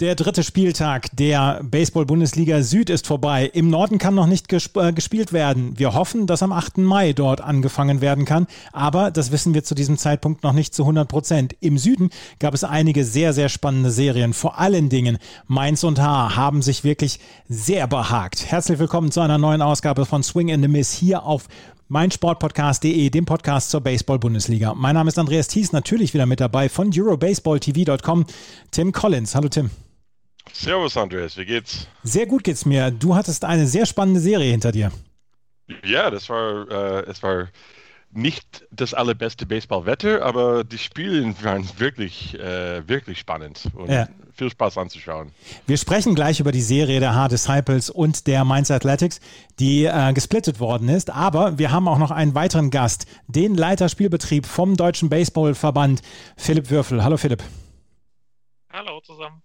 Der dritte Spieltag der Baseball-Bundesliga Süd ist vorbei. Im Norden kann noch nicht gesp äh, gespielt werden. Wir hoffen, dass am 8. Mai dort angefangen werden kann, aber das wissen wir zu diesem Zeitpunkt noch nicht zu 100 Prozent. Im Süden gab es einige sehr, sehr spannende Serien. Vor allen Dingen Mainz und Haar haben sich wirklich sehr behagt. Herzlich willkommen zu einer neuen Ausgabe von Swing in the Miss hier auf meinsportpodcast.de, dem Podcast zur Baseball-Bundesliga. Mein Name ist Andreas Thies, natürlich wieder mit dabei von EuroBaseballTV.com. Tim Collins. Hallo Tim. Servus Andreas, wie geht's? Sehr gut geht's mir. Du hattest eine sehr spannende Serie hinter dir. Ja, das war, äh, es war nicht das allerbeste Baseballwetter, aber die Spiele waren wirklich, äh, wirklich spannend und ja. viel Spaß anzuschauen. Wir sprechen gleich über die Serie der Hard Disciples und der Mainz Athletics, die äh, gesplittet worden ist. Aber wir haben auch noch einen weiteren Gast, den Leiter Spielbetrieb vom Deutschen Baseballverband, Philipp Würfel. Hallo Philipp. Hallo zusammen.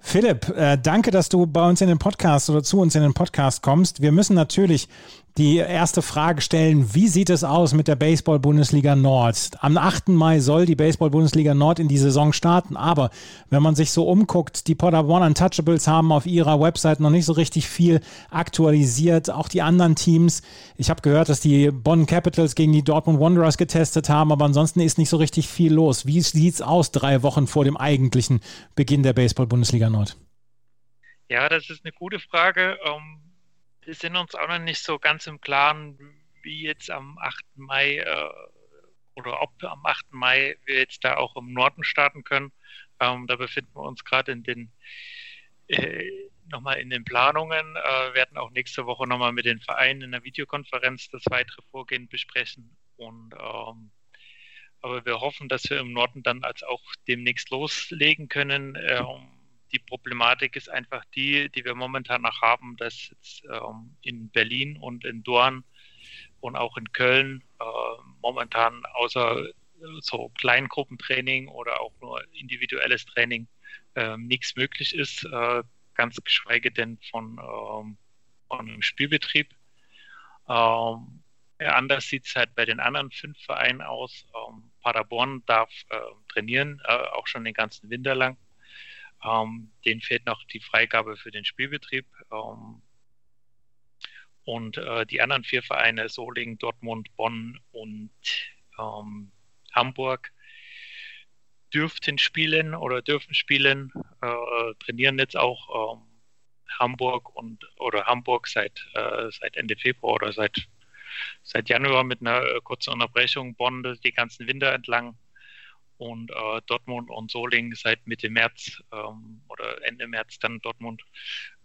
Philipp, äh, danke, dass du bei uns in den Podcast oder zu uns in den Podcast kommst. Wir müssen natürlich die erste Frage stellen, wie sieht es aus mit der Baseball-Bundesliga Nord? Am 8. Mai soll die Baseball-Bundesliga Nord in die Saison starten, aber wenn man sich so umguckt, die One Untouchables haben auf ihrer Website noch nicht so richtig viel aktualisiert, auch die anderen Teams. Ich habe gehört, dass die Bonn Capitals gegen die Dortmund Wanderers getestet haben, aber ansonsten ist nicht so richtig viel los. Wie sieht es aus drei Wochen vor dem eigentlichen Beginn der Baseball-Bundesliga Nord? Ja, das ist eine gute Frage. Um wir sind uns auch noch nicht so ganz im Klaren, wie jetzt am 8. Mai äh, oder ob am 8. Mai wir jetzt da auch im Norden starten können. Ähm, da befinden wir uns gerade in den äh, nochmal in den Planungen, äh, werden auch nächste Woche nochmal mit den Vereinen in der Videokonferenz das weitere Vorgehen besprechen. Und ähm, aber wir hoffen, dass wir im Norden dann als auch demnächst loslegen können. Ähm, die Problematik ist einfach die, die wir momentan noch haben, dass jetzt, ähm, in Berlin und in Dorn und auch in Köln äh, momentan außer so Kleingruppentraining oder auch nur individuelles Training äh, nichts möglich ist, äh, ganz geschweige denn von, ähm, von einem Spielbetrieb. Ähm, anders sieht es halt bei den anderen fünf Vereinen aus. Ähm, Paderborn darf äh, trainieren, äh, auch schon den ganzen Winter lang. Ähm, denen fehlt noch die Freigabe für den Spielbetrieb. Ähm, und äh, die anderen vier Vereine, Solingen, Dortmund, Bonn und ähm, Hamburg, dürften spielen oder dürfen spielen, äh, trainieren jetzt auch ähm, Hamburg und oder Hamburg seit, äh, seit Ende Februar oder seit, seit Januar mit einer äh, kurzen Unterbrechung, Bonn die ganzen Winter entlang und äh, Dortmund und Solingen seit Mitte März ähm, oder Ende März dann Dortmund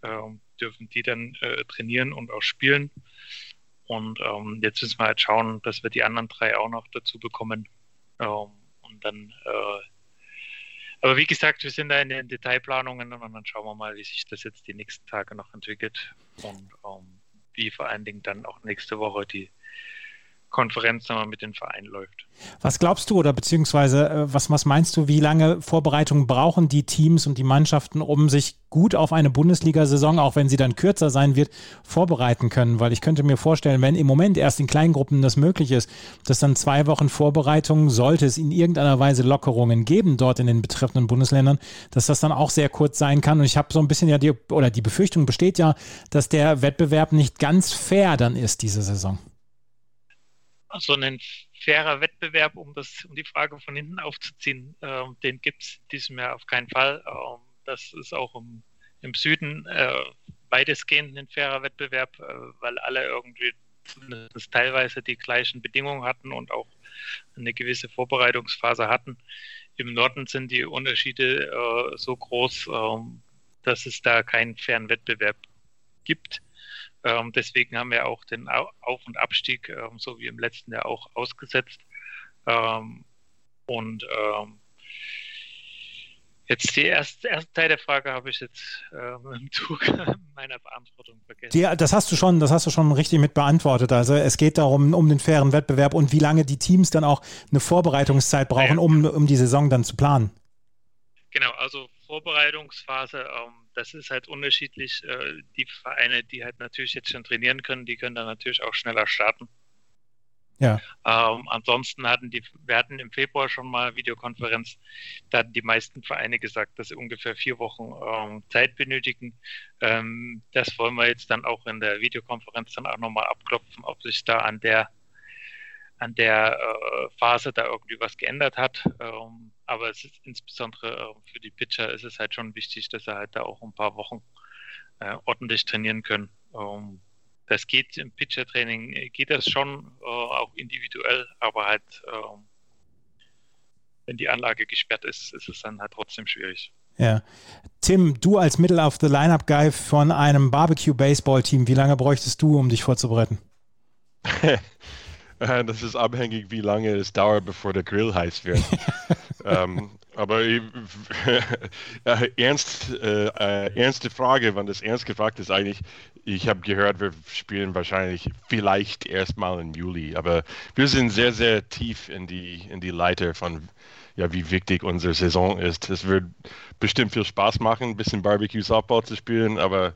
ähm, dürfen die dann äh, trainieren und auch spielen. Und ähm, jetzt müssen wir halt schauen, dass wir die anderen drei auch noch dazu bekommen. Ähm, und dann, äh, aber wie gesagt, wir sind da in den Detailplanungen und dann schauen wir mal, wie sich das jetzt die nächsten Tage noch entwickelt und ähm, wie vor allen Dingen dann auch nächste Woche die Konferenz nochmal mit den Vereinen läuft. Was glaubst du oder beziehungsweise äh, was, was meinst du, wie lange Vorbereitungen brauchen die Teams und die Mannschaften, um sich gut auf eine Bundesliga-Saison, auch wenn sie dann kürzer sein wird, vorbereiten können? Weil ich könnte mir vorstellen, wenn im Moment erst in Kleingruppen das möglich ist, dass dann zwei Wochen Vorbereitung, sollte es in irgendeiner Weise Lockerungen geben dort in den betreffenden Bundesländern, dass das dann auch sehr kurz sein kann. Und ich habe so ein bisschen ja die, oder die Befürchtung besteht ja, dass der Wettbewerb nicht ganz fair dann ist diese Saison so ein fairer Wettbewerb, um das, um die Frage von hinten aufzuziehen, äh, den gibt es diesem Jahr auf keinen Fall. Äh, das ist auch im, im Süden äh, weitestgehend ein fairer Wettbewerb, äh, weil alle irgendwie zumindest teilweise die gleichen Bedingungen hatten und auch eine gewisse Vorbereitungsphase hatten. Im Norden sind die Unterschiede äh, so groß, ähm, dass es da keinen fairen Wettbewerb gibt. Ähm, deswegen haben wir auch den Auf- und Abstieg, ähm, so wie im letzten Jahr auch, ausgesetzt. Ähm, und ähm, Jetzt die erste, erste Teil der Frage habe ich jetzt äh, im Zug meiner Beantwortung vergessen. Die, das hast du schon, das hast du schon richtig mit beantwortet. Also es geht darum, um den fairen Wettbewerb und wie lange die Teams dann auch eine Vorbereitungszeit brauchen, um, um die Saison dann zu planen. Genau, also Vorbereitungsphase, ähm, das ist halt unterschiedlich. Äh, die Vereine, die halt natürlich jetzt schon trainieren können, die können dann natürlich auch schneller starten. Ja. Ähm, ansonsten hatten die, wir hatten im Februar schon mal Videokonferenz, da hatten die meisten Vereine gesagt, dass sie ungefähr vier Wochen ähm, Zeit benötigen. Ähm, das wollen wir jetzt dann auch in der Videokonferenz dann auch nochmal abklopfen, ob sich da an der an der äh, Phase da irgendwie was geändert hat. Ähm, aber es ist insbesondere äh, für die Pitcher ist es halt schon wichtig, dass sie halt da auch ein paar Wochen äh, ordentlich trainieren können. Ähm, das geht im Pitcher-Training, äh, geht das schon, auch individuell, aber halt, ähm, wenn die Anlage gesperrt ist, ist es dann halt trotzdem schwierig. Ja. Tim, du als Middle of the Lineup Guy von einem Barbecue Baseball Team, wie lange bräuchtest du, um dich vorzubereiten? Das ist abhängig, wie lange es dauert, bevor der Grill heiß wird. ähm, aber äh, ernst, äh, äh, ernste Frage, wenn das ernst gefragt ist, eigentlich, ich habe gehört, wir spielen wahrscheinlich vielleicht erstmal im Juli, aber wir sind sehr, sehr tief in die, in die Leiter von, ja, wie wichtig unsere Saison ist. Es wird bestimmt viel Spaß machen, ein bisschen Barbecue Softball zu spielen, aber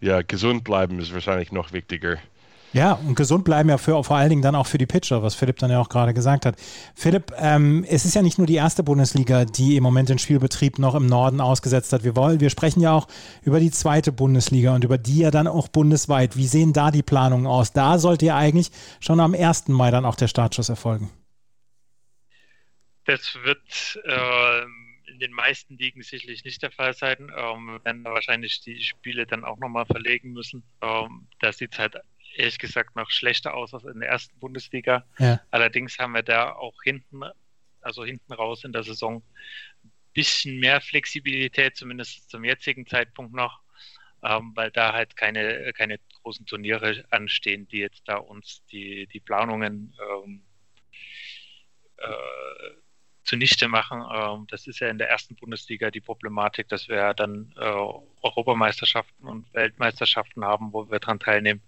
ja, gesund bleiben ist wahrscheinlich noch wichtiger. Ja, und gesund bleiben ja für, vor allen Dingen dann auch für die Pitcher, was Philipp dann ja auch gerade gesagt hat. Philipp, ähm, es ist ja nicht nur die erste Bundesliga, die im Moment den Spielbetrieb noch im Norden ausgesetzt hat. Wir wollen, wir sprechen ja auch über die zweite Bundesliga und über die ja dann auch bundesweit. Wie sehen da die Planungen aus? Da sollte ja eigentlich schon am 1. Mai dann auch der Startschuss erfolgen. Das wird äh, in den meisten Ligen sicherlich nicht der Fall sein. Ähm, wir werden wahrscheinlich die Spiele dann auch nochmal verlegen müssen. Ähm, da sieht es halt ehrlich gesagt noch schlechter aus als in der ersten Bundesliga. Ja. Allerdings haben wir da auch hinten, also hinten raus in der Saison, ein bisschen mehr Flexibilität, zumindest zum jetzigen Zeitpunkt noch, ähm, weil da halt keine, keine großen Turniere anstehen, die jetzt da uns die, die Planungen ähm, äh, zunichte machen. Ähm, das ist ja in der ersten Bundesliga die Problematik, dass wir dann äh, Europameisterschaften und Weltmeisterschaften haben, wo wir daran teilnehmen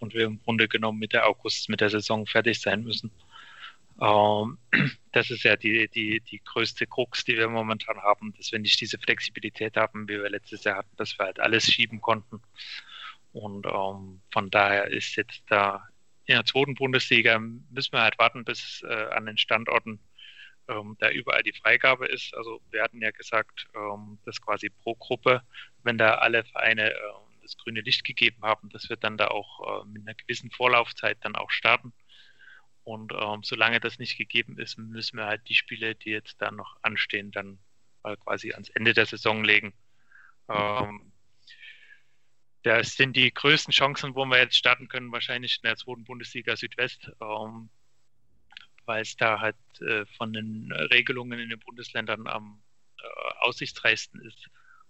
und wir im Grunde genommen mit der August, mit der Saison fertig sein müssen. Ähm, das ist ja die, die, die größte Krux, die wir momentan haben, dass wir nicht diese Flexibilität haben, wie wir letztes Jahr hatten, dass wir halt alles schieben konnten. Und ähm, von daher ist jetzt da in der zweiten Bundesliga müssen wir halt warten, bis äh, an den Standorten ähm, da überall die Freigabe ist. Also wir hatten ja gesagt, ähm, dass quasi pro Gruppe, wenn da alle Vereine äh, das grüne Licht gegeben haben, dass wir dann da auch äh, mit einer gewissen Vorlaufzeit dann auch starten. Und ähm, solange das nicht gegeben ist, müssen wir halt die Spiele, die jetzt da noch anstehen, dann äh, quasi ans Ende der Saison legen. Ähm, das sind die größten Chancen, wo wir jetzt starten können, wahrscheinlich in der zweiten Bundesliga Südwest, ähm, weil es da halt äh, von den Regelungen in den Bundesländern am äh, aussichtsreichsten ist.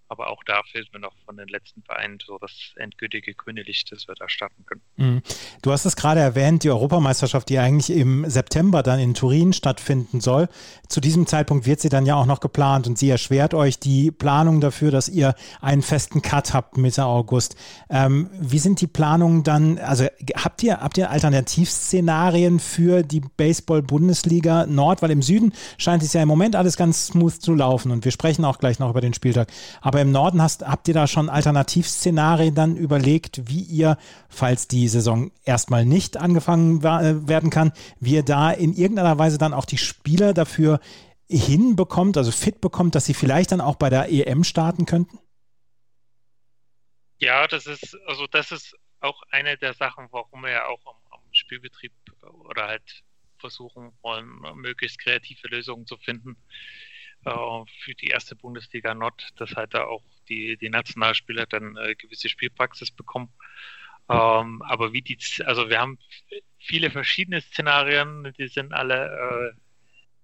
Aber auch da fehlt mir noch von den letzten Vereinen so das endgültige grüne Licht, dass wir da starten können. Mhm. Du hast es gerade erwähnt, die Europameisterschaft, die eigentlich im September dann in Turin stattfinden soll. Zu diesem Zeitpunkt wird sie dann ja auch noch geplant und sie erschwert euch die Planung dafür, dass ihr einen festen Cut habt Mitte August. Ähm, wie sind die Planungen dann? Also habt ihr, habt ihr Alternativszenarien für die Baseball-Bundesliga Nord? Weil im Süden scheint es ja im Moment alles ganz smooth zu laufen und wir sprechen auch gleich noch über den Spieltag. Aber aber im Norden hast, habt ihr da schon Alternativszenarien dann überlegt, wie ihr, falls die Saison erstmal nicht angefangen äh, werden kann, wie ihr da in irgendeiner Weise dann auch die Spieler dafür hinbekommt, also fit bekommt, dass sie vielleicht dann auch bei der EM starten könnten? Ja, das ist, also das ist auch eine der Sachen, warum wir ja auch am, am Spielbetrieb oder halt versuchen wollen, möglichst kreative Lösungen zu finden für die erste Bundesliga Nord, dass halt da auch die, die Nationalspieler dann äh, gewisse Spielpraxis bekommen. Ähm, aber wie die, also wir haben viele verschiedene Szenarien, die sind alle,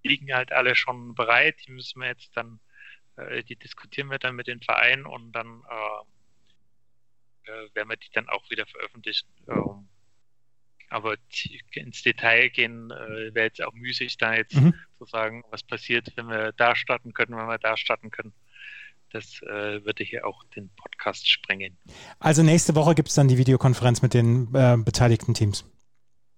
äh, liegen halt alle schon bereit. Die müssen wir jetzt dann, äh, die diskutieren wir dann mit den Vereinen und dann äh, äh, werden wir die dann auch wieder veröffentlichen. Ähm, aber ins Detail gehen äh, wäre jetzt auch müßig, da jetzt mhm. zu sagen, was passiert, wenn wir da starten können, wenn wir da starten können. Das äh, würde hier auch den Podcast sprengen. Also nächste Woche gibt es dann die Videokonferenz mit den äh, beteiligten Teams.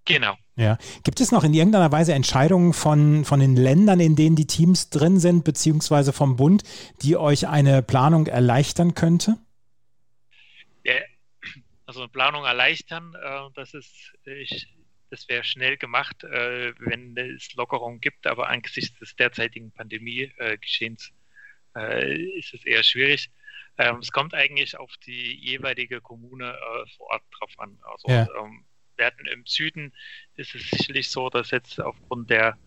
Genau. Ja. Gibt es noch in irgendeiner Weise Entscheidungen von, von den Ländern, in denen die Teams drin sind, beziehungsweise vom Bund, die euch eine Planung erleichtern könnte? Also eine Planung erleichtern, äh, das ist, ich, das wäre schnell gemacht, äh, wenn es Lockerungen gibt, aber angesichts des derzeitigen Pandemiegeschehens äh, ist es eher schwierig. Ähm, es kommt eigentlich auf die jeweilige Kommune äh, vor Ort drauf an. Also ja. ähm, werden im Süden ist es sicherlich so, dass jetzt aufgrund der,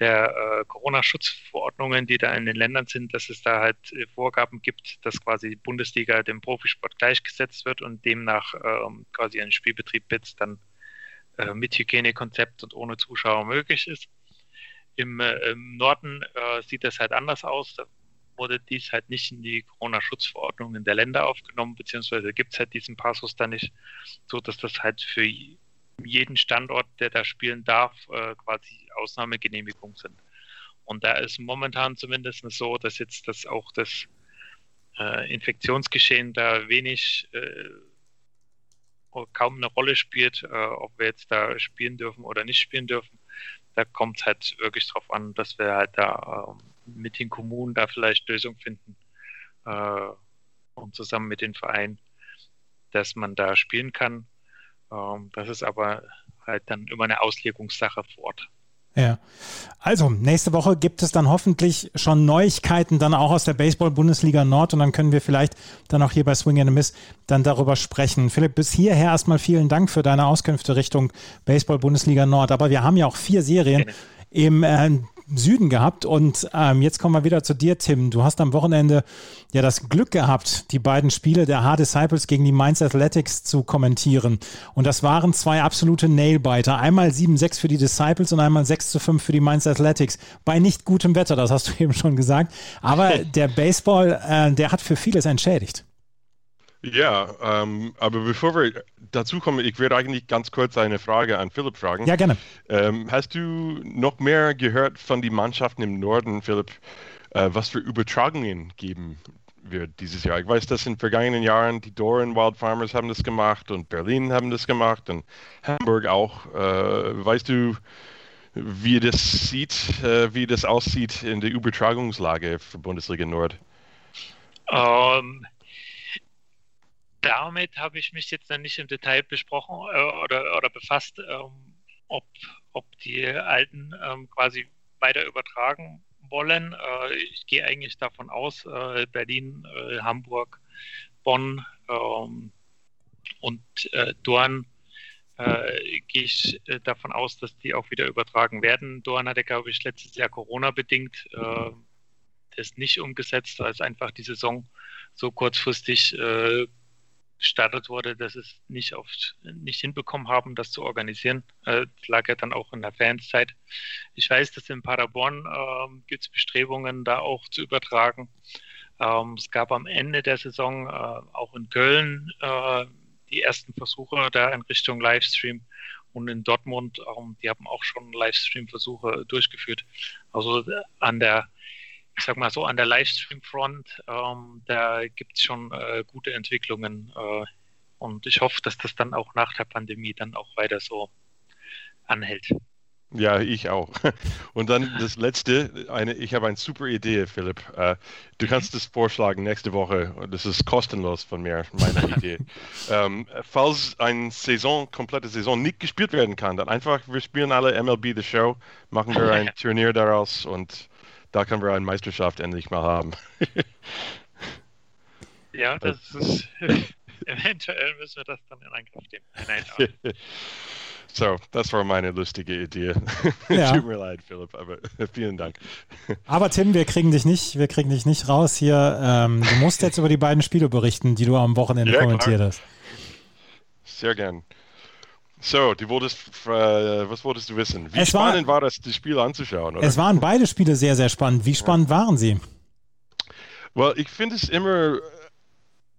der äh, Corona-Schutzverordnungen, die da in den Ländern sind, dass es da halt äh, Vorgaben gibt, dass quasi die Bundesliga dem Profisport gleichgesetzt wird und demnach ähm, quasi ein Spielbetrieb jetzt dann äh, mit Hygienekonzept und ohne Zuschauer möglich ist. Im, äh, im Norden äh, sieht das halt anders aus. Da wurde dies halt nicht in die Corona-Schutzverordnungen der Länder aufgenommen, beziehungsweise gibt es halt diesen Passus da nicht, so dass das halt für jeden Standort, der da spielen darf, äh, quasi Ausnahmegenehmigungen sind. Und da ist momentan zumindest so, dass jetzt das auch das äh, Infektionsgeschehen da wenig äh, kaum eine Rolle spielt, äh, ob wir jetzt da spielen dürfen oder nicht spielen dürfen. Da kommt es halt wirklich drauf an, dass wir halt da ähm, mit den Kommunen da vielleicht Lösungen finden äh, und zusammen mit den Vereinen, dass man da spielen kann. Ähm, das ist aber halt dann immer eine Auslegungssache vor Ort. Ja. Also, nächste Woche gibt es dann hoffentlich schon Neuigkeiten dann auch aus der Baseball-Bundesliga Nord und dann können wir vielleicht dann auch hier bei Swing and a Miss dann darüber sprechen. Philipp, bis hierher erstmal vielen Dank für deine Auskünfte Richtung Baseball-Bundesliga Nord. Aber wir haben ja auch vier Serien im äh, Süden gehabt. Und ähm, jetzt kommen wir wieder zu dir, Tim. Du hast am Wochenende ja das Glück gehabt, die beiden Spiele der Hard Disciples gegen die Mainz Athletics zu kommentieren. Und das waren zwei absolute Nailbiter. Einmal 7-6 für die Disciples und einmal 6-5 für die Mainz Athletics. Bei nicht gutem Wetter, das hast du eben schon gesagt. Aber der Baseball, äh, der hat für vieles entschädigt. Ja, ähm, aber bevor wir dazu kommen, ich würde eigentlich ganz kurz eine Frage an Philipp fragen. Ja, gerne. Ähm, hast du noch mehr gehört von den Mannschaften im Norden, Philipp, äh, was für Übertragungen geben wird dieses Jahr? Ich weiß, dass in vergangenen Jahren die Doran Wild Farmers haben das gemacht und Berlin haben das gemacht und Hamburg auch. Äh, weißt du, wie das sieht, äh, wie das aussieht in der Übertragungslage für Bundesliga Nord? Um, ähm, damit habe ich mich jetzt dann nicht im Detail besprochen äh, oder, oder befasst, ähm, ob, ob die Alten ähm, quasi weiter übertragen wollen. Äh, ich gehe eigentlich davon aus, äh, Berlin, äh, Hamburg, Bonn ähm, und äh, Dorn äh, gehe ich davon aus, dass die auch wieder übertragen werden. Dorn hatte, glaube ich, letztes Jahr Corona-bedingt das nicht umgesetzt, weil es einfach die Saison so kurzfristig gestartet wurde, dass es nicht oft nicht hinbekommen haben, das zu organisieren. Äh, das lag ja dann auch in der Fanszeit. Ich weiß, dass in Paderborn ähm, gibt es Bestrebungen, da auch zu übertragen. Ähm, es gab am Ende der Saison äh, auch in Köln äh, die ersten Versuche da in Richtung Livestream und in Dortmund, ähm, die haben auch schon Livestream-Versuche durchgeführt. Also an der ich sag mal so, an der Livestream-Front, ähm, da gibt es schon äh, gute Entwicklungen. Äh, und ich hoffe, dass das dann auch nach der Pandemie dann auch weiter so anhält. Ja, ich auch. Und dann das letzte, eine, ich habe eine super Idee, Philipp. Uh, du kannst das vorschlagen nächste Woche. Das ist kostenlos von mir, meine Idee. ähm, falls eine Saison, komplette Saison nicht gespielt werden kann, dann einfach, wir spielen alle MLB The Show, machen wir ein Turnier daraus und da können wir eine Meisterschaft endlich mal haben. ja, das ist eventuell müssen wir das dann in Angriff nehmen. Nein, So, das war meine lustige Idee. Ja. Tut mir leid, Philipp, aber vielen Dank. Aber Tim, wir kriegen dich nicht, wir kriegen dich nicht raus hier. Ähm, du musst jetzt über die beiden Spiele berichten, die du am Wochenende ja, kommentiert klar. hast. Sehr gern. So, du wolltest, äh, was wolltest du wissen? Wie es spannend war, war das, die Spiele anzuschauen? Oder? Es waren beide Spiele sehr, sehr spannend. Wie spannend ja. waren sie? Well, ich finde es immer,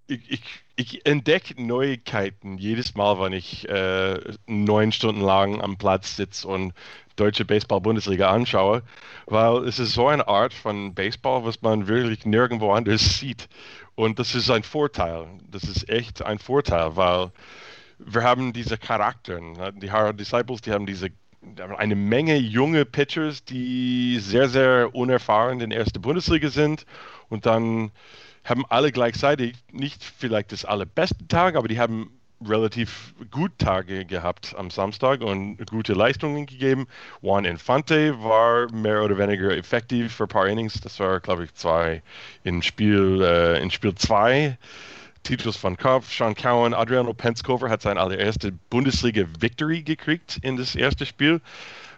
ich, ich, ich entdecke Neuigkeiten jedes Mal, wenn ich äh, neun Stunden lang am Platz sitze und deutsche Baseball-Bundesliga anschaue, weil es ist so eine Art von Baseball, was man wirklich nirgendwo anders sieht. Und das ist ein Vorteil. Das ist echt ein Vorteil, weil wir haben diese Charakter. Die Hard Disciples, die haben diese eine Menge junge Pitchers, die sehr, sehr unerfahren in der ersten Bundesliga sind und dann haben alle gleichzeitig nicht vielleicht das allerbeste Tag, aber die haben relativ gut Tage gehabt am Samstag und gute Leistungen gegeben. Juan Infante war mehr oder weniger effektiv für ein paar Innings. Das war, glaube ich, zwei in Spiel äh, in Spiel zwei. Titus von Kopf, Sean Cowan, Adriano Penskover hat seine allererste Bundesliga-Victory gekriegt in das erste Spiel.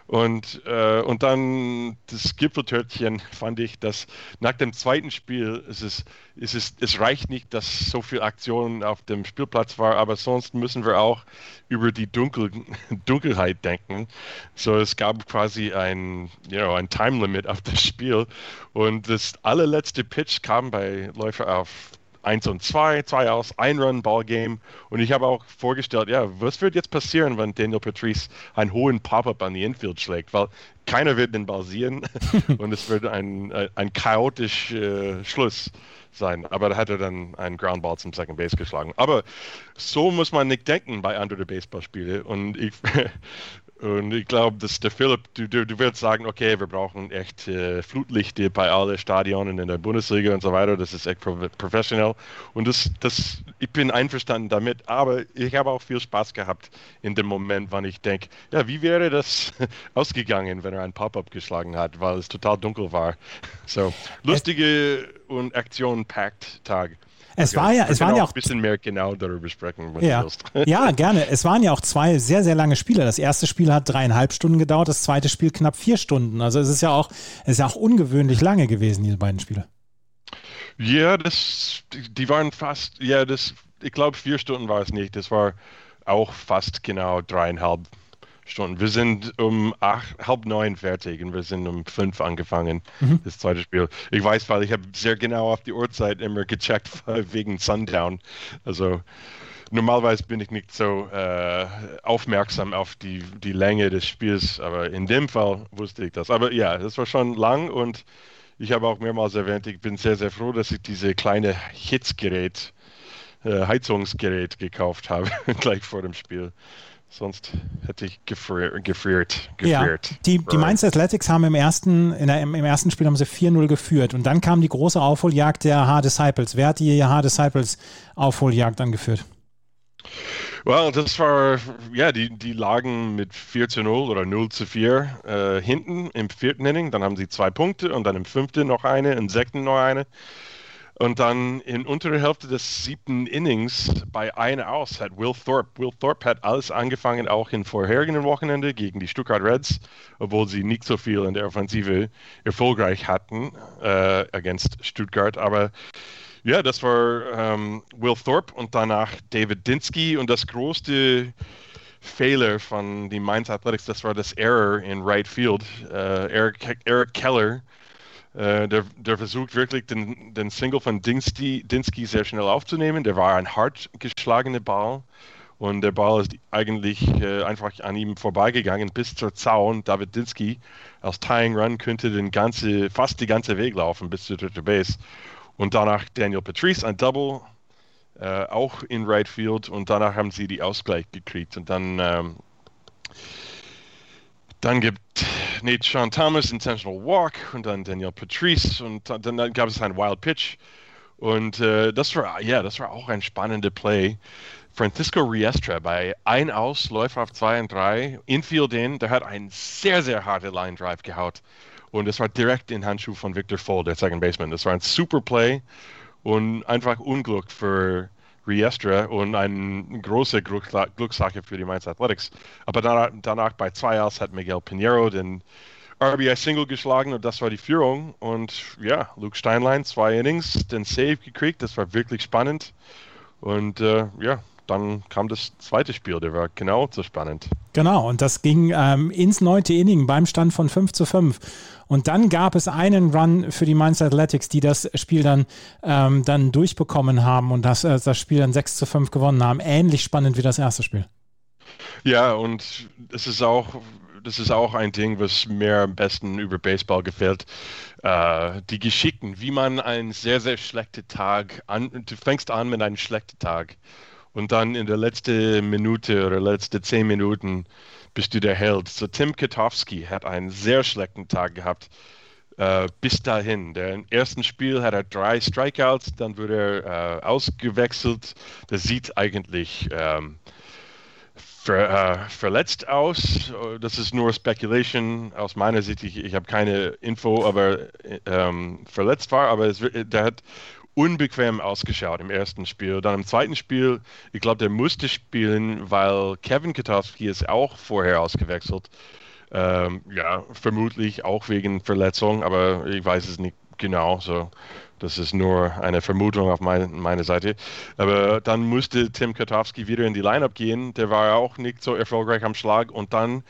Und, äh, und dann das Gipfeltörtchen fand ich, dass nach dem zweiten Spiel ist es, ist es, es reicht nicht, dass so viel Aktion auf dem Spielplatz war, aber sonst müssen wir auch über die Dunkel, Dunkelheit denken. So es gab quasi ein, you know, ein Time Limit auf das Spiel und das allerletzte Pitch kam bei Läufer auf 1 und 2, 2 aus, ein Run Ballgame. Und ich habe auch vorgestellt, ja, was wird jetzt passieren, wenn Daniel Patrice einen hohen Pop-up an die Infield schlägt? Weil keiner wird den Ball sehen und es wird ein, ein chaotischer äh, Schluss sein. Aber da hat er dann einen Groundball zum Second Base geschlagen. Aber so muss man nicht denken bei anderen Baseballspielen. Und ich, und ich glaube, dass der Philipp, du, du, du wirst sagen, okay, wir brauchen echt äh, Flutlichte bei allen Stadionen in der Bundesliga und so weiter. Das ist echt professionell. Und das, das, ich bin einverstanden damit. Aber ich habe auch viel Spaß gehabt in dem Moment, wann ich denke, ja, wie wäre das ausgegangen, wenn er ein Pop-up geschlagen hat, weil es total dunkel war. So, lustige und Aktion-packed Tag. Es okay. war ja, es waren ja auch ein bisschen mehr genau darüber sprechen, wenn ja. du willst. ja, gerne. Es waren ja auch zwei sehr, sehr lange Spiele. Das erste Spiel hat dreieinhalb Stunden gedauert, das zweite Spiel knapp vier Stunden. Also es ist ja auch, es ist ja auch ungewöhnlich lange gewesen, diese beiden Spiele. Ja, das, die waren fast, ja, das, ich glaube vier Stunden war es nicht. Das war auch fast genau dreieinhalb Stunden. Wir sind um acht, halb neun fertig und wir sind um fünf angefangen, mhm. das zweite Spiel. Ich weiß, weil ich habe sehr genau auf die Uhrzeit immer gecheckt wegen Sundown. Also normalerweise bin ich nicht so äh, aufmerksam auf die, die Länge des Spiels, aber in dem Fall wusste ich das. Aber ja, das war schon lang und ich habe auch mehrmals erwähnt, ich bin sehr, sehr froh, dass ich diese kleine Hitzgerät, äh, Heizungsgerät gekauft habe, gleich vor dem Spiel. Sonst hätte ich gefriert. gefriert, gefriert. Ja, die, die Mainz Athletics haben im ersten, in der, im, im ersten Spiel haben sie 4-0 geführt und dann kam die große Aufholjagd der H-Disciples. Wer hat die H-Disciples Aufholjagd angeführt? Well, das war, ja, die, die lagen mit 4 zu 0 oder 0 zu 4 äh, hinten im vierten Inning. Dann haben sie zwei Punkte und dann im fünften noch eine, im sechsten noch eine. Und dann in unterer Hälfte des siebten Innings bei einer aus hat Will Thorpe. Will Thorpe hat alles angefangen, auch im vorherigen Wochenende gegen die Stuttgart Reds, obwohl sie nicht so viel in der Offensive erfolgreich hatten äh, against Stuttgart. Aber ja, das war ähm, Will Thorpe und danach David Dinsky und das größte Fehler von den Mainz Athletics, das war das Error in Right Field. Äh, Eric, Eric Keller äh, der, der, versucht wirklich den, den Single von Dinsky, Dinsky sehr schnell aufzunehmen. Der war ein hart geschlagener Ball und der Ball ist eigentlich äh, einfach an ihm vorbeigegangen bis zur Zaun. David Dinsky als Tying Run könnte den ganze, fast die ganze Weg laufen bis zur dritte Base. Und danach Daniel Patrice ein Double, äh, auch in Right Field. Und danach haben sie die Ausgleich gekriegt. Und dann, ähm, dann gibt Nate Sean Thomas Intentional Walk und dann Daniel Patrice und dann gab es einen Wild Pitch und äh, das war ja, das war auch ein spannender Play. Francisco Riestra bei ein Aus, läuft auf 2 und 3, Infield in, der hat einen sehr, sehr harten Line Drive gehaut und es war direkt in Handschuh von Victor Foll, der Second Baseman. Das war ein super Play und einfach Unglück für Riestra und eine große Glückssache für die Mainz Athletics. Aber danach, danach bei zwei Aus hat Miguel Pinheiro den RBI-Single geschlagen und das war die Führung. Und ja, Luke Steinlein, zwei Innings, den Save gekriegt, das war wirklich spannend. Und äh, ja, dann kam das zweite Spiel, der war genau so spannend. Genau, und das ging ähm, ins neunte Inning beim Stand von 5 zu 5. Und dann gab es einen Run für die Mainz Athletics, die das Spiel dann, ähm, dann durchbekommen haben und das, äh, das Spiel dann 6 zu 5 gewonnen haben. Ähnlich spannend wie das erste Spiel. Ja, und es ist auch, das ist auch ein Ding, was mir am besten über Baseball gefällt. Äh, die Geschicken, wie man einen sehr, sehr schlechten Tag an, du fängst an mit einem schlechten Tag und dann in der letzten Minute oder letzte zehn Minuten bist du der Held. So Tim Katowski hat einen sehr schlechten Tag gehabt äh, bis dahin. Der im ersten Spiel hat er drei Strikeouts, dann wurde er äh, ausgewechselt. Das sieht eigentlich ähm, ver, äh, verletzt aus. Das ist nur Speculation aus meiner Sicht. Ich, ich habe keine Info, aber ähm, verletzt war. Aber es, der hat unbequem ausgeschaut im ersten Spiel. Dann im zweiten Spiel, ich glaube, der musste spielen, weil Kevin Katowski ist auch vorher ausgewechselt. Ähm, ja, vermutlich auch wegen Verletzung, aber ich weiß es nicht genau. So, das ist nur eine Vermutung auf mein, meiner Seite. Aber dann musste Tim Katowski wieder in die Lineup gehen. Der war auch nicht so erfolgreich am Schlag. Und dann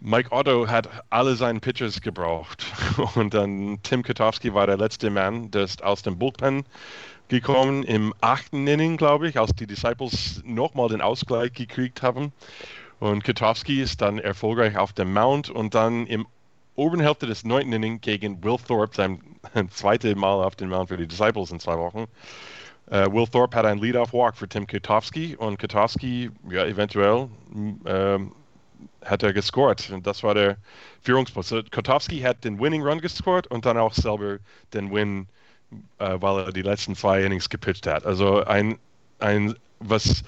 Mike Otto hat alle seine Pitchers gebraucht. Und dann Tim Katowski war der letzte Mann, der ist aus dem Bullpen gekommen im achten Inning, glaube ich, als die Disciples nochmal den Ausgleich gekriegt haben. Und Katowski ist dann erfolgreich auf dem Mount und dann im oberen Hälfte des neunten Inning gegen Will Thorpe, sein zweites Mal auf dem Mount für die Disciples in zwei Wochen. Uh, Will Thorpe hat einen Lead-Off-Walk für Tim Katowski und Katowski, ja, eventuell ähm, hat er gescored. Und das war der Führungspunkt. So, Kotowski hat den Winning Run gescored und dann auch selber den Win, äh, weil er die letzten zwei Innings gepitcht hat. Also ein, ein was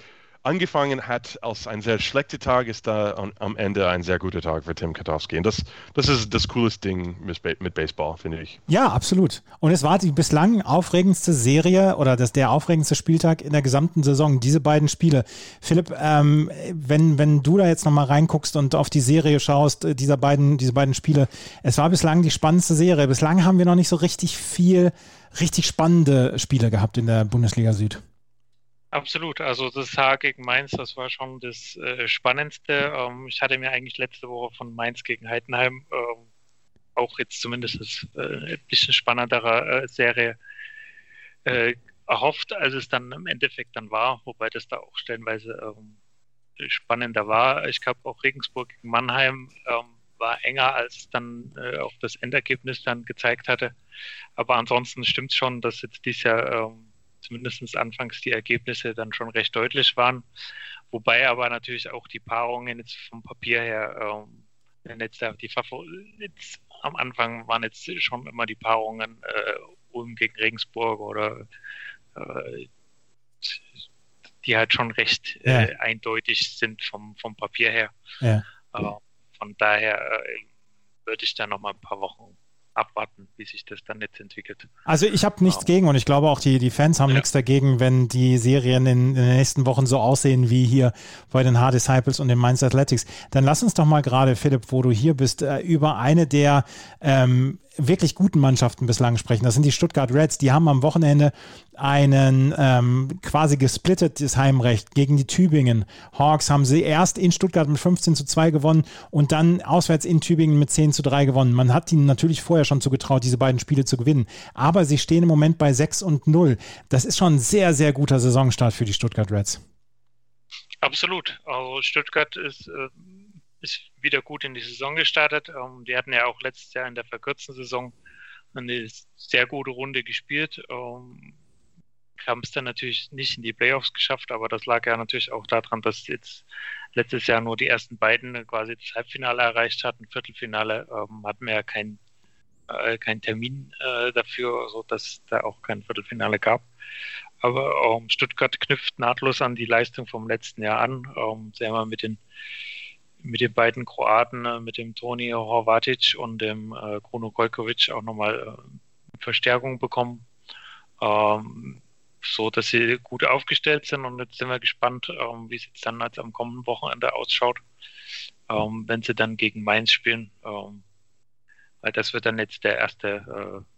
angefangen hat als ein sehr schlechter Tag, ist da am Ende ein sehr guter Tag für Tim Katowski. Und das, das ist das coolste Ding mit Baseball, finde ich. Ja, absolut. Und es war die bislang aufregendste Serie oder das, der aufregendste Spieltag in der gesamten Saison, diese beiden Spiele. Philipp, ähm, wenn, wenn du da jetzt nochmal reinguckst und auf die Serie schaust, äh, dieser beiden, diese beiden Spiele, es war bislang die spannendste Serie. Bislang haben wir noch nicht so richtig viel, richtig spannende Spiele gehabt in der Bundesliga Süd. Absolut. Also das Haar gegen Mainz, das war schon das äh, Spannendste. Ähm, ich hatte mir eigentlich letzte Woche von Mainz gegen Heidenheim ähm, auch jetzt zumindest das, äh, ein bisschen spannendere äh, Serie äh, erhofft, als es dann im Endeffekt dann war, wobei das da auch stellenweise ähm, spannender war. Ich glaube auch Regensburg gegen Mannheim ähm, war enger, als dann äh, auch das Endergebnis dann gezeigt hatte. Aber ansonsten stimmt es schon, dass jetzt dieses Jahr ähm, zumindest anfangs die Ergebnisse dann schon recht deutlich waren. Wobei aber natürlich auch die Paarungen jetzt vom Papier her, ähm, jetzt die jetzt am Anfang waren jetzt schon immer die Paarungen äh, Ulm gegen Regensburg oder äh, die halt schon recht äh, ja. eindeutig sind vom, vom Papier her. Ja. Äh, von daher äh, würde ich da noch mal ein paar Wochen abwarten, wie sich das dann jetzt entwickelt. Also ich habe nichts ja. gegen und ich glaube auch die, die Fans haben ja. nichts dagegen, wenn die Serien in, in, den nächsten Wochen so aussehen wie hier bei den Hard Disciples und den Mainz Athletics. Dann lass uns doch mal gerade, Philipp, wo du hier bist, äh, über eine der ähm, wirklich guten Mannschaften bislang sprechen. Das sind die Stuttgart Reds. Die haben am Wochenende einen ähm, quasi gesplittetes Heimrecht gegen die Tübingen Hawks. Haben sie erst in Stuttgart mit 15 zu 2 gewonnen und dann auswärts in Tübingen mit 10 zu 3 gewonnen. Man hat ihnen natürlich vorher schon zugetraut, diese beiden Spiele zu gewinnen. Aber sie stehen im Moment bei 6 und 0. Das ist schon ein sehr, sehr guter Saisonstart für die Stuttgart Reds. Absolut. Also Stuttgart ist äh, ist wieder gut in die Saison gestartet. Ähm, die hatten ja auch letztes Jahr in der verkürzten Saison eine sehr gute Runde gespielt. Ähm, haben es dann natürlich nicht in die Playoffs geschafft, aber das lag ja natürlich auch daran, dass jetzt letztes Jahr nur die ersten beiden quasi das Halbfinale erreicht hatten. Viertelfinale ähm, hatten wir ja keinen äh, kein Termin äh, dafür, so dass da auch kein Viertelfinale gab. Aber ähm, Stuttgart knüpft nahtlos an die Leistung vom letzten Jahr an. Ähm, sie haben mit den mit den beiden Kroaten, äh, mit dem Toni Horvatic und dem äh, Bruno Gojkovic auch nochmal äh, Verstärkung bekommen, ähm, so dass sie gut aufgestellt sind und jetzt sind wir gespannt, ähm, wie es jetzt dann als am kommenden Wochenende ausschaut, ähm, wenn sie dann gegen Mainz spielen, ähm, weil das wird dann jetzt der erste äh,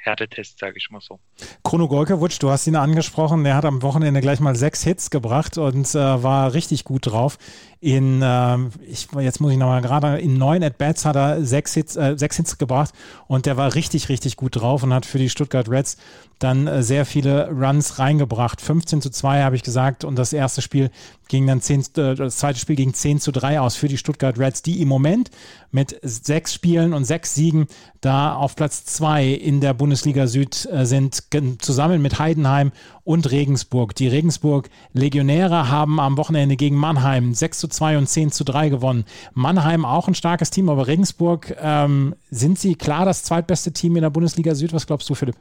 Härtetest, sage ich mal so. Chrono Golkewitsch, du hast ihn angesprochen, der hat am Wochenende gleich mal sechs Hits gebracht und äh, war richtig gut drauf. In, äh, ich, jetzt muss ich nochmal gerade, in neun At-Bats hat er sechs Hits, äh, sechs Hits gebracht und der war richtig, richtig gut drauf und hat für die Stuttgart Reds dann äh, sehr viele Runs reingebracht. 15 zu 2 habe ich gesagt und das erste Spiel ging dann 10, äh, das zweite Spiel ging 10 zu 3 aus für die Stuttgart Reds, die im Moment mit sechs Spielen und sechs Siegen da auf Platz zwei in der Bundesliga Süd äh, sind, zusammen mit Heidenheim und Regensburg. Die Regensburg Legionäre haben am Wochenende gegen Mannheim 6 zu 2 und 10 zu 3 gewonnen. Mannheim auch ein starkes Team, aber Regensburg, ähm, sind sie klar das zweitbeste Team in der Bundesliga Süd? Was glaubst du, Philipp?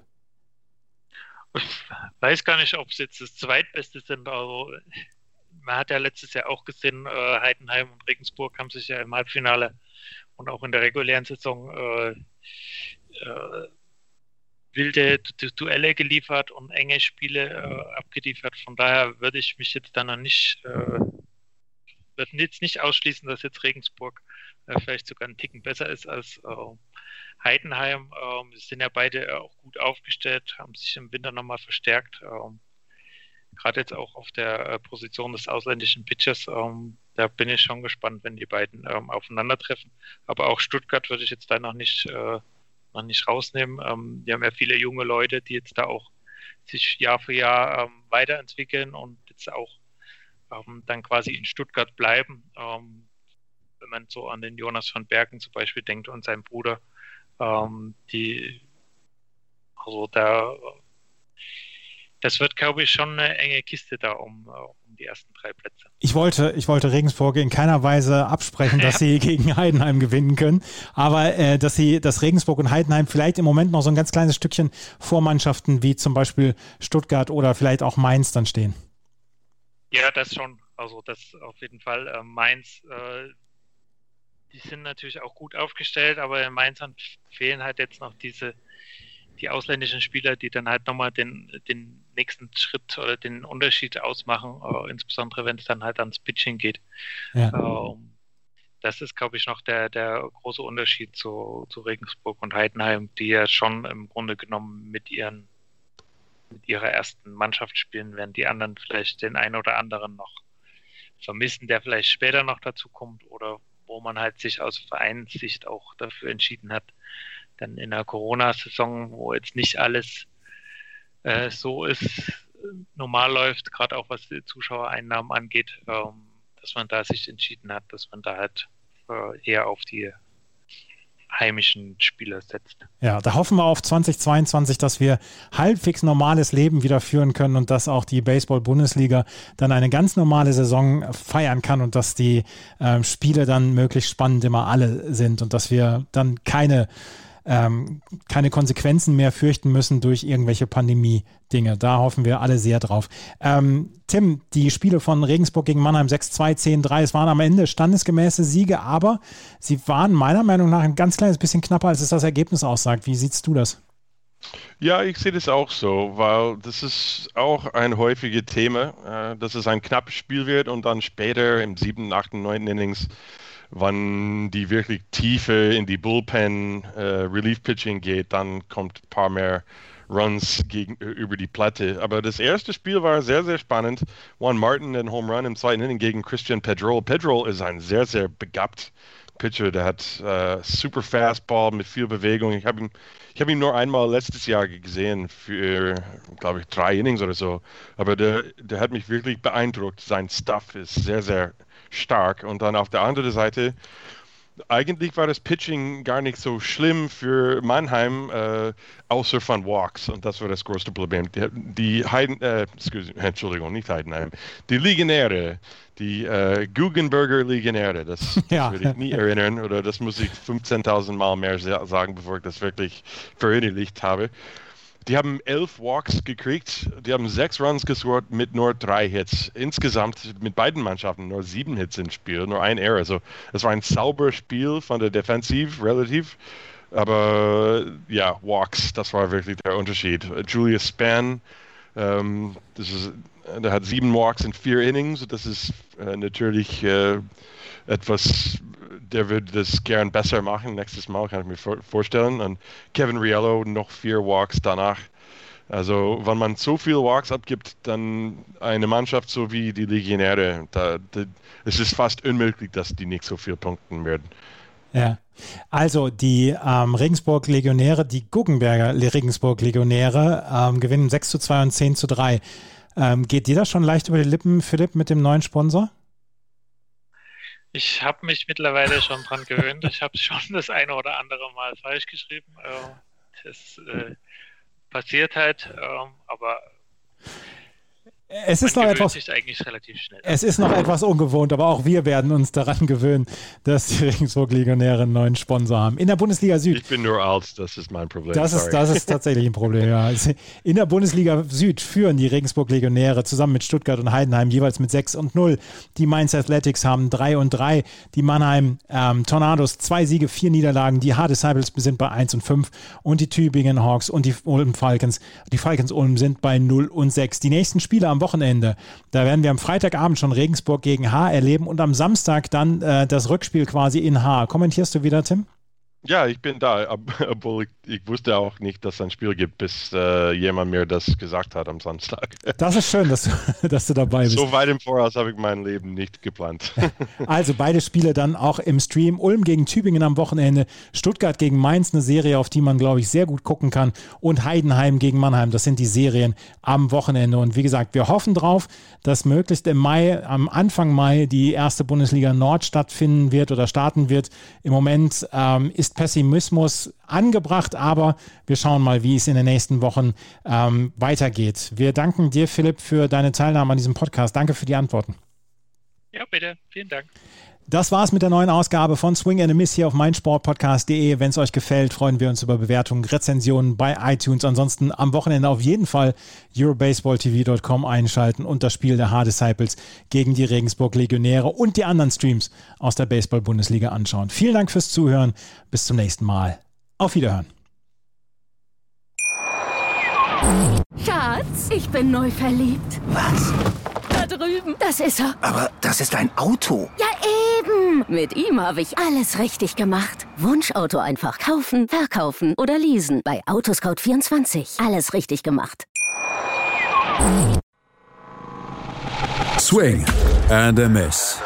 Ich weiß gar nicht, ob es jetzt das zweitbeste sind. Also man hat ja letztes Jahr auch gesehen, äh, Heidenheim und Regensburg haben sich ja im Halbfinale und auch in der regulären Saison äh, äh, wilde du Duelle geliefert und enge Spiele äh, abgeliefert. Von daher würde ich mich jetzt dann noch nicht, äh, würde jetzt nicht ausschließen, dass jetzt Regensburg äh, vielleicht sogar einen Ticken besser ist als äh, Heidenheim. Ähm, sie sind ja beide auch gut aufgestellt, haben sich im Winter nochmal verstärkt. Ähm, Gerade jetzt auch auf der äh, Position des ausländischen Pitchers. Ähm, da bin ich schon gespannt, wenn die beiden ähm, aufeinandertreffen. Aber auch Stuttgart würde ich jetzt da noch nicht, äh, noch nicht rausnehmen. Ähm, die haben ja viele junge Leute, die jetzt da auch sich Jahr für Jahr ähm, weiterentwickeln und jetzt auch ähm, dann quasi in Stuttgart bleiben. Ähm, wenn man so an den Jonas van Bergen zum Beispiel denkt und seinen Bruder, ähm, die, also da, das wird, glaube ich, schon eine enge Kiste da um, um die ersten drei Plätze. Ich wollte, ich wollte Regensburg in keiner Weise absprechen, dass ja. sie gegen Heidenheim gewinnen können, aber äh, dass sie, dass Regensburg und Heidenheim vielleicht im Moment noch so ein ganz kleines Stückchen vor Mannschaften wie zum Beispiel Stuttgart oder vielleicht auch Mainz dann stehen. Ja, das schon. Also das auf jeden Fall. Äh, Mainz äh, die sind natürlich auch gut aufgestellt, aber in Mainz fehlen halt jetzt noch diese, die ausländischen Spieler, die dann halt nochmal den, den nächsten Schritt oder den Unterschied ausmachen, insbesondere wenn es dann halt ans Pitching geht. Ja. Ähm, das ist, glaube ich, noch der, der große Unterschied zu, zu Regensburg und Heidenheim, die ja schon im Grunde genommen mit ihren mit ihrer ersten Mannschaft spielen, während die anderen vielleicht den einen oder anderen noch vermissen, der vielleicht später noch dazu kommt oder wo man halt sich aus Vereinssicht auch dafür entschieden hat, dann in der Corona-Saison, wo jetzt nicht alles äh, so ist, normal läuft, gerade auch was die Zuschauereinnahmen angeht, ähm, dass man da sich entschieden hat, dass man da halt äh, eher auf die heimischen Spieler setzt. Ja, da hoffen wir auf 2022, dass wir halbwegs normales Leben wieder führen können und dass auch die Baseball-Bundesliga dann eine ganz normale Saison feiern kann und dass die äh, Spiele dann möglichst spannend immer alle sind und dass wir dann keine ähm, keine Konsequenzen mehr fürchten müssen durch irgendwelche Pandemie-Dinge. Da hoffen wir alle sehr drauf. Ähm, Tim, die Spiele von Regensburg gegen Mannheim 6-2, 10-3, es waren am Ende standesgemäße Siege, aber sie waren meiner Meinung nach ein ganz kleines bisschen knapper, als es das Ergebnis aussagt. Wie siehst du das? Ja, ich sehe das auch so, weil das ist auch ein häufiges Thema, äh, dass es ein knappes Spiel wird und dann später im siebten, achten, neunten Innings wann die wirklich Tiefe in die Bullpen äh, Relief Pitching geht, dann kommt ein paar mehr Runs gegen, über die Platte. Aber das erste Spiel war sehr, sehr spannend. Juan Martin den Home Run im zweiten Inning gegen Christian Pedrol. Pedrol ist ein sehr, sehr begabt Pitcher. Der hat äh, super Fastball mit viel Bewegung. Ich habe ihn, ich ihn nur einmal letztes Jahr gesehen für, glaube ich, drei Innings oder so. Aber der, der hat mich wirklich beeindruckt. Sein Stuff ist sehr, sehr stark. Und dann auf der anderen Seite, eigentlich war das Pitching gar nicht so schlimm für Mannheim, äh, außer von Walks. Und das war das größte Problem. Die, die Heiden, äh, excuse, Entschuldigung, nicht Heidenheim, die Legionäre, die äh, Guggenberger Legionäre, das, ja. das würde ich nie erinnern oder das muss ich 15.000 Mal mehr sagen, bevor ich das wirklich verinnerlicht habe. Die haben elf Walks gekriegt, die haben sechs Runs gescored mit nur drei Hits. Insgesamt mit beiden Mannschaften nur sieben Hits im Spiel, nur ein Error. Also es war ein sauberes Spiel von der Defensiv relativ. Aber ja, Walks, das war wirklich der Unterschied. Julius Spann, ähm, das ist, der hat sieben Walks in vier Innings. Das ist äh, natürlich äh, etwas der würde das gern besser machen. Nächstes Mal kann ich mir vorstellen. Und Kevin Riello noch vier Walks danach. Also, wenn man so viele Walks abgibt, dann eine Mannschaft so wie die Legionäre, da, da, es ist fast unmöglich, dass die nicht so viel punkten werden. Ja. Also die ähm, Regensburg Legionäre, die Guggenberger Regensburg Legionäre ähm, gewinnen 6 zu 2 und 10 zu 3. Ähm, geht dir das schon leicht über die Lippen, Philipp, mit dem neuen Sponsor? Ich habe mich mittlerweile schon dran gewöhnt. Ich habe schon das eine oder andere Mal falsch geschrieben. Äh, das äh, passiert halt, ähm, aber es ist noch etwas. Es ist noch etwas ungewohnt, aber auch wir werden uns daran gewöhnen, dass die Regensburg-Legionäre einen neuen Sponsor haben. In der Bundesliga Süd. Ich bin nur alt, das ist mein Problem. Das, ist, das ist tatsächlich ein Problem, ja. In der Bundesliga Süd führen die Regensburg-Legionäre zusammen mit Stuttgart und Heidenheim jeweils mit 6 und 0. Die Mainz Athletics haben 3 und 3. Die Mannheim ähm, Tornados zwei Siege, vier Niederlagen. Die Hard Disciples sind bei 1 und 5. Und die Tübingen Hawks und die Ulm Falcons, die Falcons Ulm sind bei 0 und 6. Die nächsten Spiele am am Wochenende. Da werden wir am Freitagabend schon Regensburg gegen H erleben und am Samstag dann äh, das Rückspiel quasi in H. Kommentierst du wieder, Tim? Ja, ich bin da, obwohl ich, ich, wusste auch nicht, dass es ein Spiel gibt, bis äh, jemand mir das gesagt hat am Samstag. Das ist schön, dass du, dass du dabei bist. So weit im Voraus habe ich mein Leben nicht geplant. Also beide Spiele dann auch im Stream. Ulm gegen Tübingen am Wochenende, Stuttgart gegen Mainz, eine Serie, auf die man, glaube ich, sehr gut gucken kann. Und Heidenheim gegen Mannheim, das sind die Serien am Wochenende. Und wie gesagt, wir hoffen drauf, dass möglichst im Mai, am Anfang Mai, die erste Bundesliga Nord stattfinden wird oder starten wird. Im Moment ähm, ist Pessimismus angebracht, aber wir schauen mal, wie es in den nächsten Wochen ähm, weitergeht. Wir danken dir, Philipp, für deine Teilnahme an diesem Podcast. Danke für die Antworten. Ja, bitte. Vielen Dank. Das war's mit der neuen Ausgabe von Swing and a Miss hier auf meinsportpodcast.de. Wenn es euch gefällt, freuen wir uns über Bewertungen, Rezensionen bei iTunes. Ansonsten am Wochenende auf jeden Fall EuroBaseballTV.com einschalten und das Spiel der Hard Disciples gegen die Regensburg Legionäre und die anderen Streams aus der Baseball-Bundesliga anschauen. Vielen Dank fürs Zuhören. Bis zum nächsten Mal. Auf Wiederhören. Schatz, ich bin neu verliebt. Was? Da drüben. Das ist er. Aber das ist ein Auto. Ja, Mit ihm habe ich alles richtig gemacht. Wunschauto einfach kaufen, verkaufen oder leasen. Bei Autoscout24. Alles richtig gemacht. Swing and a Miss.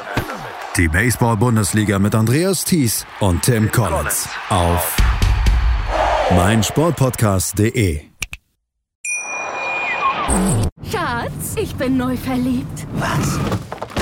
Die Baseball-Bundesliga mit Andreas Thies und Tim Collins auf meinsportpodcast.de. Schatz, ich bin neu verliebt. Was?